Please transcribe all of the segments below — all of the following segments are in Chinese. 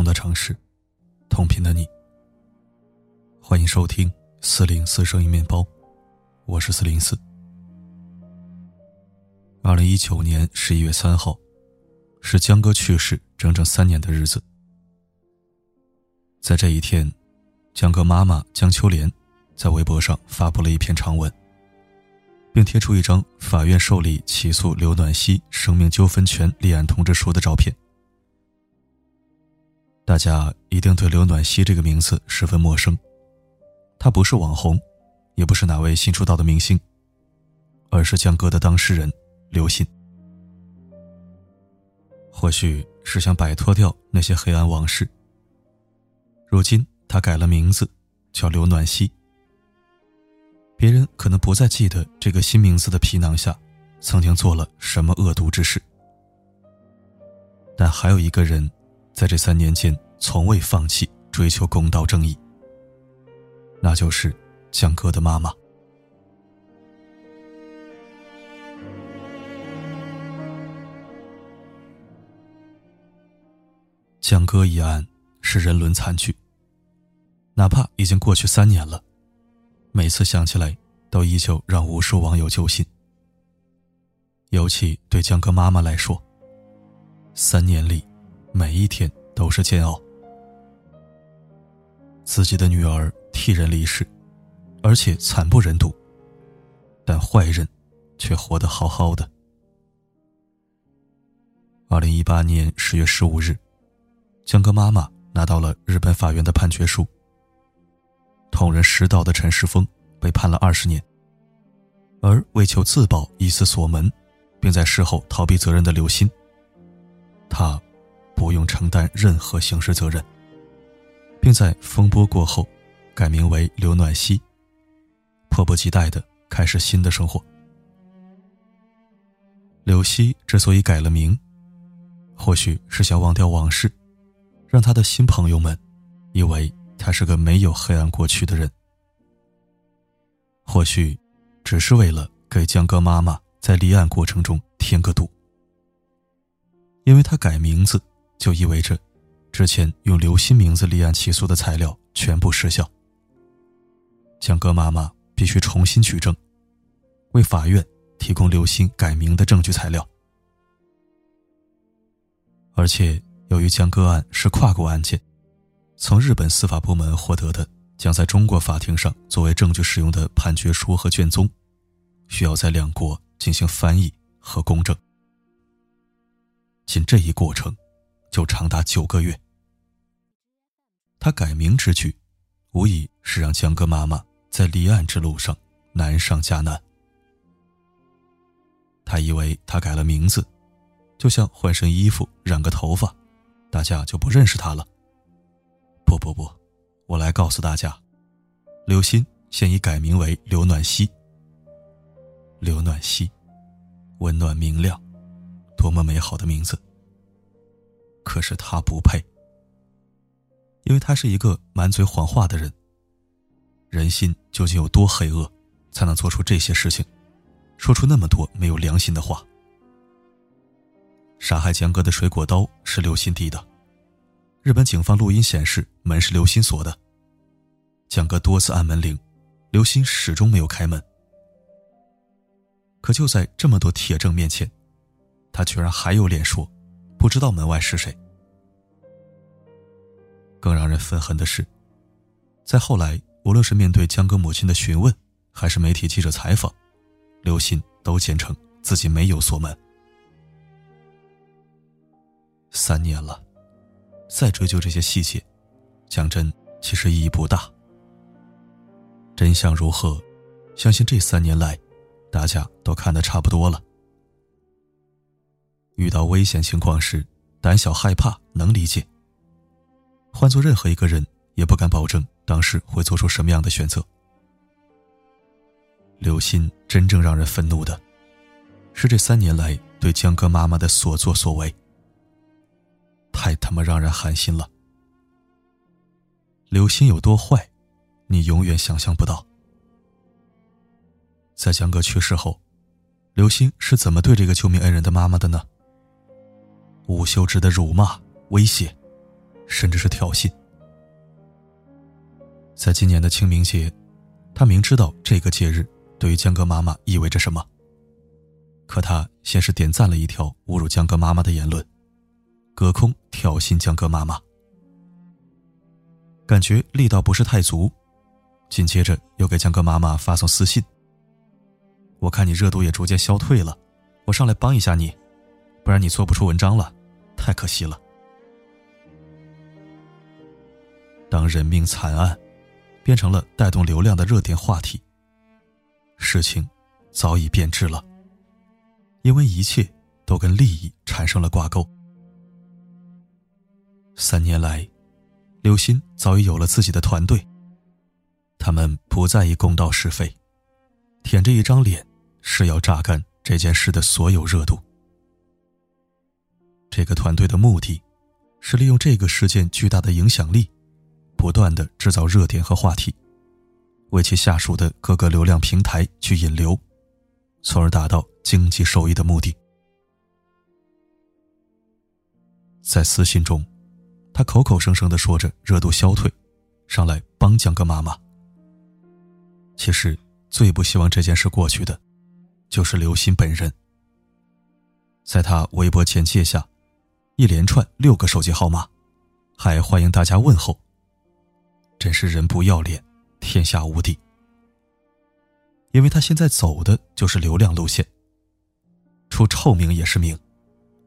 同的城市，同频的你。欢迎收听四零四声音面包，我是四零四。二零一九年十一月三号，是江哥去世整整三年的日子。在这一天，江哥妈妈江秋莲在微博上发布了一篇长文，并贴出一张法院受理起诉刘暖希生命纠纷权立案通知书的照片。大家一定对刘暖希这个名字十分陌生，她不是网红，也不是哪位新出道的明星，而是江歌的当事人刘鑫。或许是想摆脱掉那些黑暗往事，如今他改了名字，叫刘暖希。别人可能不再记得这个新名字的皮囊下，曾经做了什么恶毒之事，但还有一个人。在这三年间，从未放弃追求公道正义。那就是江哥的妈妈。江歌一案是人伦惨剧，哪怕已经过去三年了，每次想起来都依旧让无数网友揪心。尤其对江歌妈妈来说，三年里。每一天都是煎熬。自己的女儿替人离世，而且惨不忍睹，但坏人却活得好好的。二零一八年十月十五日，江歌妈妈拿到了日本法院的判决书。捅人十刀的陈世峰被判了二十年，而为求自保以死锁门，并在事后逃避责任的刘鑫，他。不用承担任何刑事责任，并在风波过后改名为刘暖希，迫不及待的开始新的生活。刘希之所以改了名，或许是想忘掉往事，让他的新朋友们以为他是个没有黑暗过去的人；或许只是为了给江哥妈妈在立案过程中添个堵，因为他改名字。就意味着，之前用刘鑫名字立案起诉的材料全部失效。江歌妈妈必须重新取证，为法院提供刘鑫改名的证据材料。而且，由于江歌案是跨国案件，从日本司法部门获得的将在中国法庭上作为证据使用的判决书和卷宗，需要在两国进行翻译和公证。仅这一过程。就长达九个月。他改名之举，无疑是让江歌妈妈在立案之路上难上加难。他以为他改了名字，就像换身衣服、染个头发，大家就不认识他了。不不不，我来告诉大家，刘鑫现已改名为刘暖希。刘暖希，温暖明亮，多么美好的名字！可是他不配，因为他是一个满嘴谎话的人。人心究竟有多黑恶，才能做出这些事情，说出那么多没有良心的话？杀害江哥的水果刀是刘鑫递的，日本警方录音显示门是刘鑫锁的。江哥多次按门铃，刘鑫始终没有开门。可就在这么多铁证面前，他居然还有脸说。不知道门外是谁。更让人愤恨的是，在后来，无论是面对江歌母亲的询问，还是媒体记者采访，刘鑫都坚称自己没有锁门。三年了，再追究这些细节，讲真，其实意义不大。真相如何，相信这三年来，大家都看得差不多了。遇到危险情况时，胆小害怕能理解。换做任何一个人，也不敢保证当时会做出什么样的选择。刘鑫真正让人愤怒的，是这三年来对江歌妈妈的所作所为，太他妈让人寒心了。刘鑫有多坏，你永远想象不到。在江哥去世后，刘鑫是怎么对这个救命恩人的妈妈的呢？无休止的辱骂、威胁，甚至是挑衅。在今年的清明节，他明知道这个节日对于江歌妈妈意味着什么，可他先是点赞了一条侮辱江歌妈妈的言论，隔空挑衅江歌妈妈，感觉力道不是太足，紧接着又给江歌妈妈发送私信：“我看你热度也逐渐消退了，我上来帮一下你，不然你做不出文章了，太可惜了。”当人命惨案变成了带动流量的热点话题，事情早已变质了。因为一切都跟利益产生了挂钩。三年来，刘鑫早已有了自己的团队，他们不在意公道是非，舔着一张脸是要榨干这件事的所有热度。这个团队的目的，是利用这个事件巨大的影响力。不断的制造热点和话题，为其下属的各个流量平台去引流，从而达到经济收益的目的。在私信中，他口口声声的说着热度消退，上来帮江哥妈妈。其实最不希望这件事过去的，就是刘鑫本人。在他微博简介下，一连串六个手机号码，还欢迎大家问候。真是人不要脸，天下无敌。因为他现在走的就是流量路线，出臭名也是名，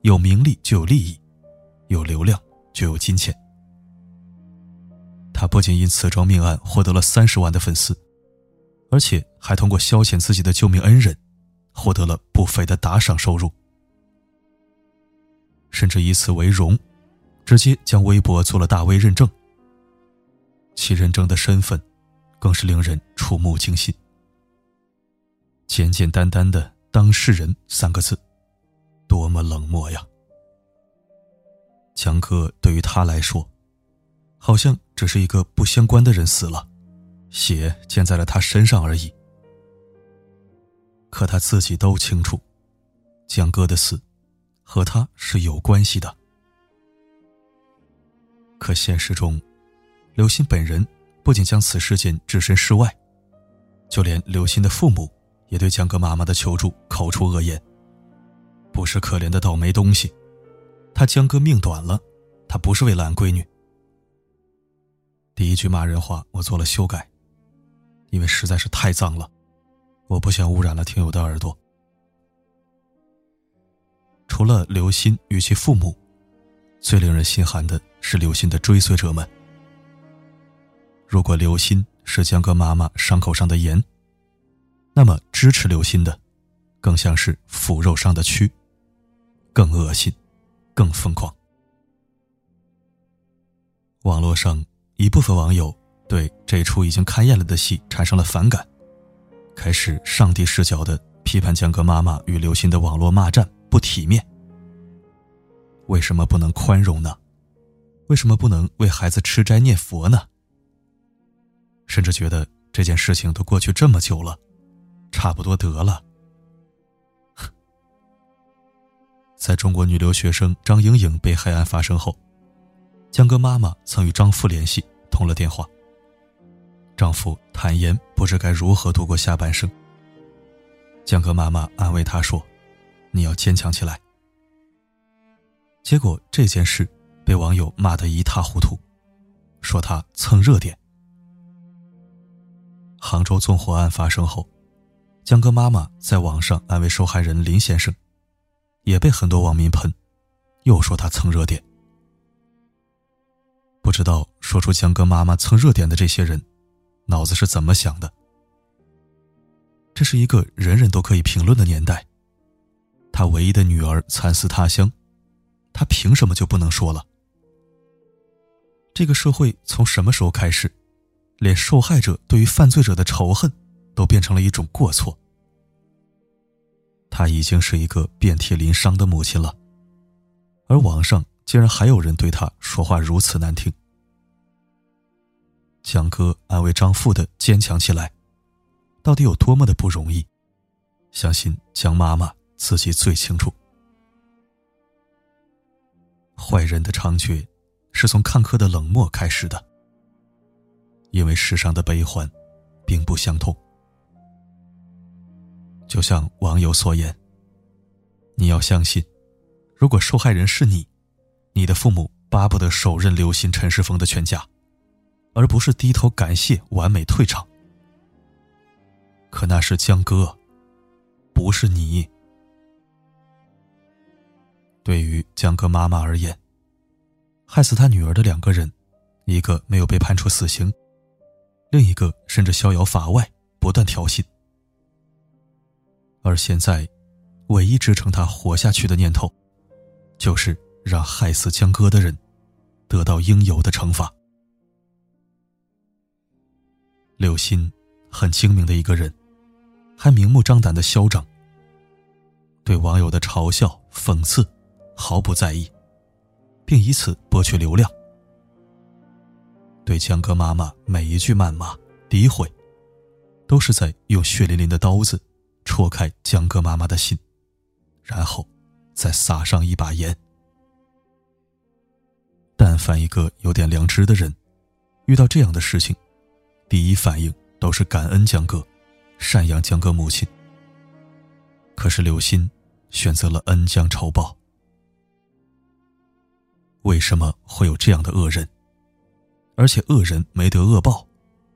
有名利就有利益，有流量就有金钱。他不仅因此桩命案获得了三十万的粉丝，而且还通过消遣自己的救命恩人，获得了不菲的打赏收入，甚至以此为荣，直接将微博做了大 V 认证。其认证的身份，更是令人触目惊心。简简单单的“当事人”三个字，多么冷漠呀！江哥对于他来说，好像只是一个不相关的人死了，血溅在了他身上而已。可他自己都清楚，江哥的死和他是有关系的。可现实中，刘鑫本人不仅将此事件置身事外，就连刘鑫的父母也对江歌妈妈的求助口出恶言：“不是可怜的倒霉东西，他江歌命短了，他不是为了俺闺女。”第一句骂人话我做了修改，因为实在是太脏了，我不想污染了听友的耳朵。除了刘鑫与其父母，最令人心寒的是刘鑫的追随者们。如果刘鑫是江歌妈妈伤口上的盐，那么支持刘鑫的，更像是腐肉上的蛆，更恶心，更疯狂。网络上一部分网友对这出已经看厌了的戏产生了反感，开始上帝视角的批判江歌妈妈与刘鑫的网络骂战不体面。为什么不能宽容呢？为什么不能为孩子吃斋念佛呢？甚至觉得这件事情都过去这么久了，差不多得了。在中国女留学生张莹莹被害案发生后，江歌妈妈曾与丈夫联系通了电话。丈夫坦言不知该如何度过下半生。江歌妈妈安慰他说：“你要坚强起来。”结果这件事被网友骂得一塌糊涂，说他蹭热点。杭州纵火案发生后，江歌妈妈在网上安慰受害人林先生，也被很多网民喷，又说他蹭热点。不知道说出江歌妈妈蹭热点的这些人，脑子是怎么想的？这是一个人人都可以评论的年代，他唯一的女儿惨死他乡，他凭什么就不能说了？这个社会从什么时候开始？连受害者对于犯罪者的仇恨，都变成了一种过错。她已经是一个遍体鳞伤的母亲了，而网上竟然还有人对她说话如此难听。江哥安慰张父的坚强起来，到底有多么的不容易？相信江妈妈自己最清楚。坏人的猖獗，是从看客的冷漠开始的，因为世上的悲欢，并不相通。就像网友所言，你要相信，如果受害人是你，你的父母巴不得手刃刘鑫、陈世峰的全家，而不是低头感谢、完美退场。可那是江哥，不是你。对于江哥妈妈而言，害死他女儿的两个人，一个没有被判处死刑，另一个甚至逍遥法外，不断挑衅。而现在，唯一支撑他活下去的念头，就是让害死江哥的人得到应有的惩罚。刘鑫很精明的一个人，还明目张胆的嚣张，对网友的嘲笑、讽刺。毫不在意，并以此博取流量。对江哥妈妈每一句谩骂、诋毁，都是在用血淋淋的刀子戳开江哥妈妈的心，然后再撒上一把盐。但凡一个有点良知的人，遇到这样的事情，第一反应都是感恩江哥，赡养江哥母亲。可是刘鑫选择了恩将仇报。为什么会有这样的恶人？而且恶人没得恶报，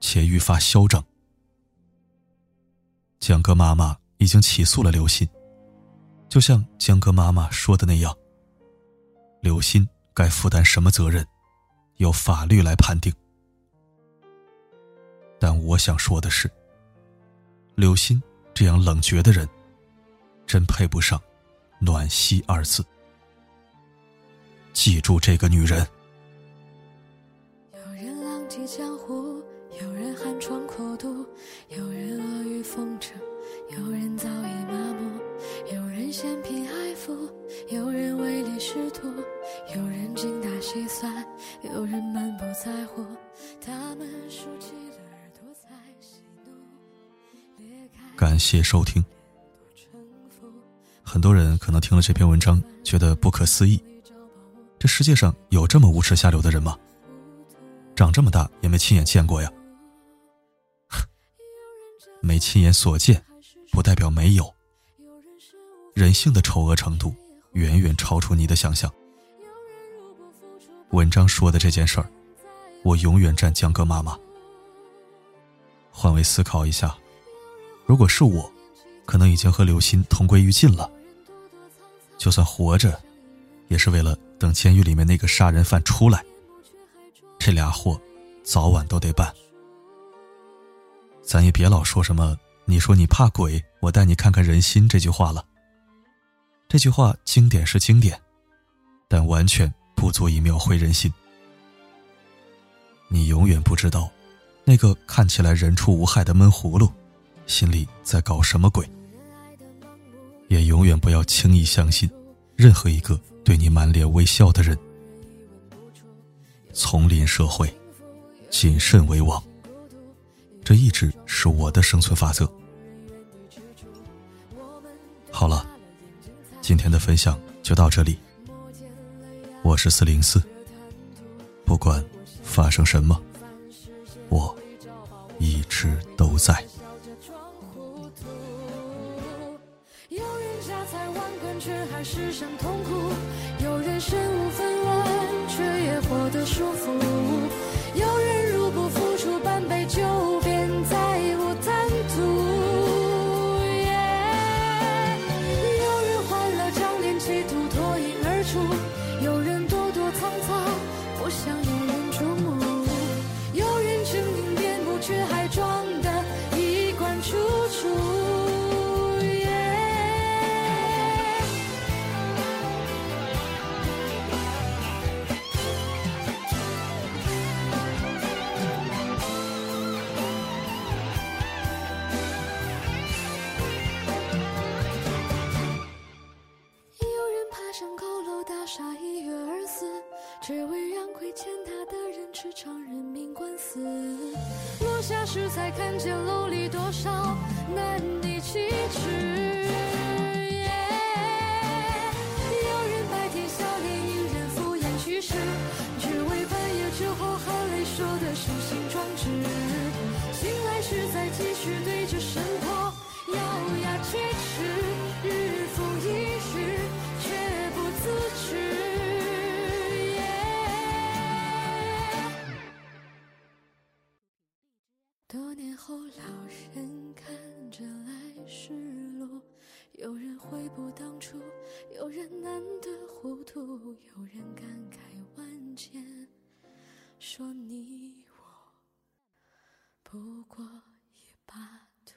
且愈发嚣张。江哥妈妈已经起诉了刘鑫，就像江哥妈妈说的那样，刘鑫该负担什么责任，由法律来判定。但我想说的是，刘鑫这样冷绝的人，真配不上“暖心”二字。记住这个女人。有人浪迹江湖，有人寒窗苦读，有人阿谀奉承，有人早已麻木，有人嫌贫爱富，有人唯利是图，有人精打细算，有人满不在乎。他们竖起了耳朵在喜怒，感谢收听。很多人可能听了这篇文章，觉得不可思议。这世界上有这么无耻下流的人吗？长这么大也没亲眼见过呀！没亲眼所见，不代表没有。人性的丑恶程度远远超出你的想象。文章说的这件事儿，我永远站江哥妈妈。换位思考一下，如果是我，可能已经和刘鑫同归于尽了。就算活着，也是为了。等监狱里面那个杀人犯出来，这俩货早晚都得办。咱也别老说什么“你说你怕鬼，我带你看看人心”这句话了。这句话经典是经典，但完全不足以描绘人心。你永远不知道，那个看起来人畜无害的闷葫芦，心里在搞什么鬼。也永远不要轻易相信任何一个。对你满脸微笑的人，丛林社会，谨慎为王。这一直是我的生存法则。好了，今天的分享就到这里。我是四零四，不管发生什么，我一直都在。世上痛苦，有人身无分文，却也活得舒服；下时才看见楼里多少难以启齿。有人感慨万千说你我不过一把土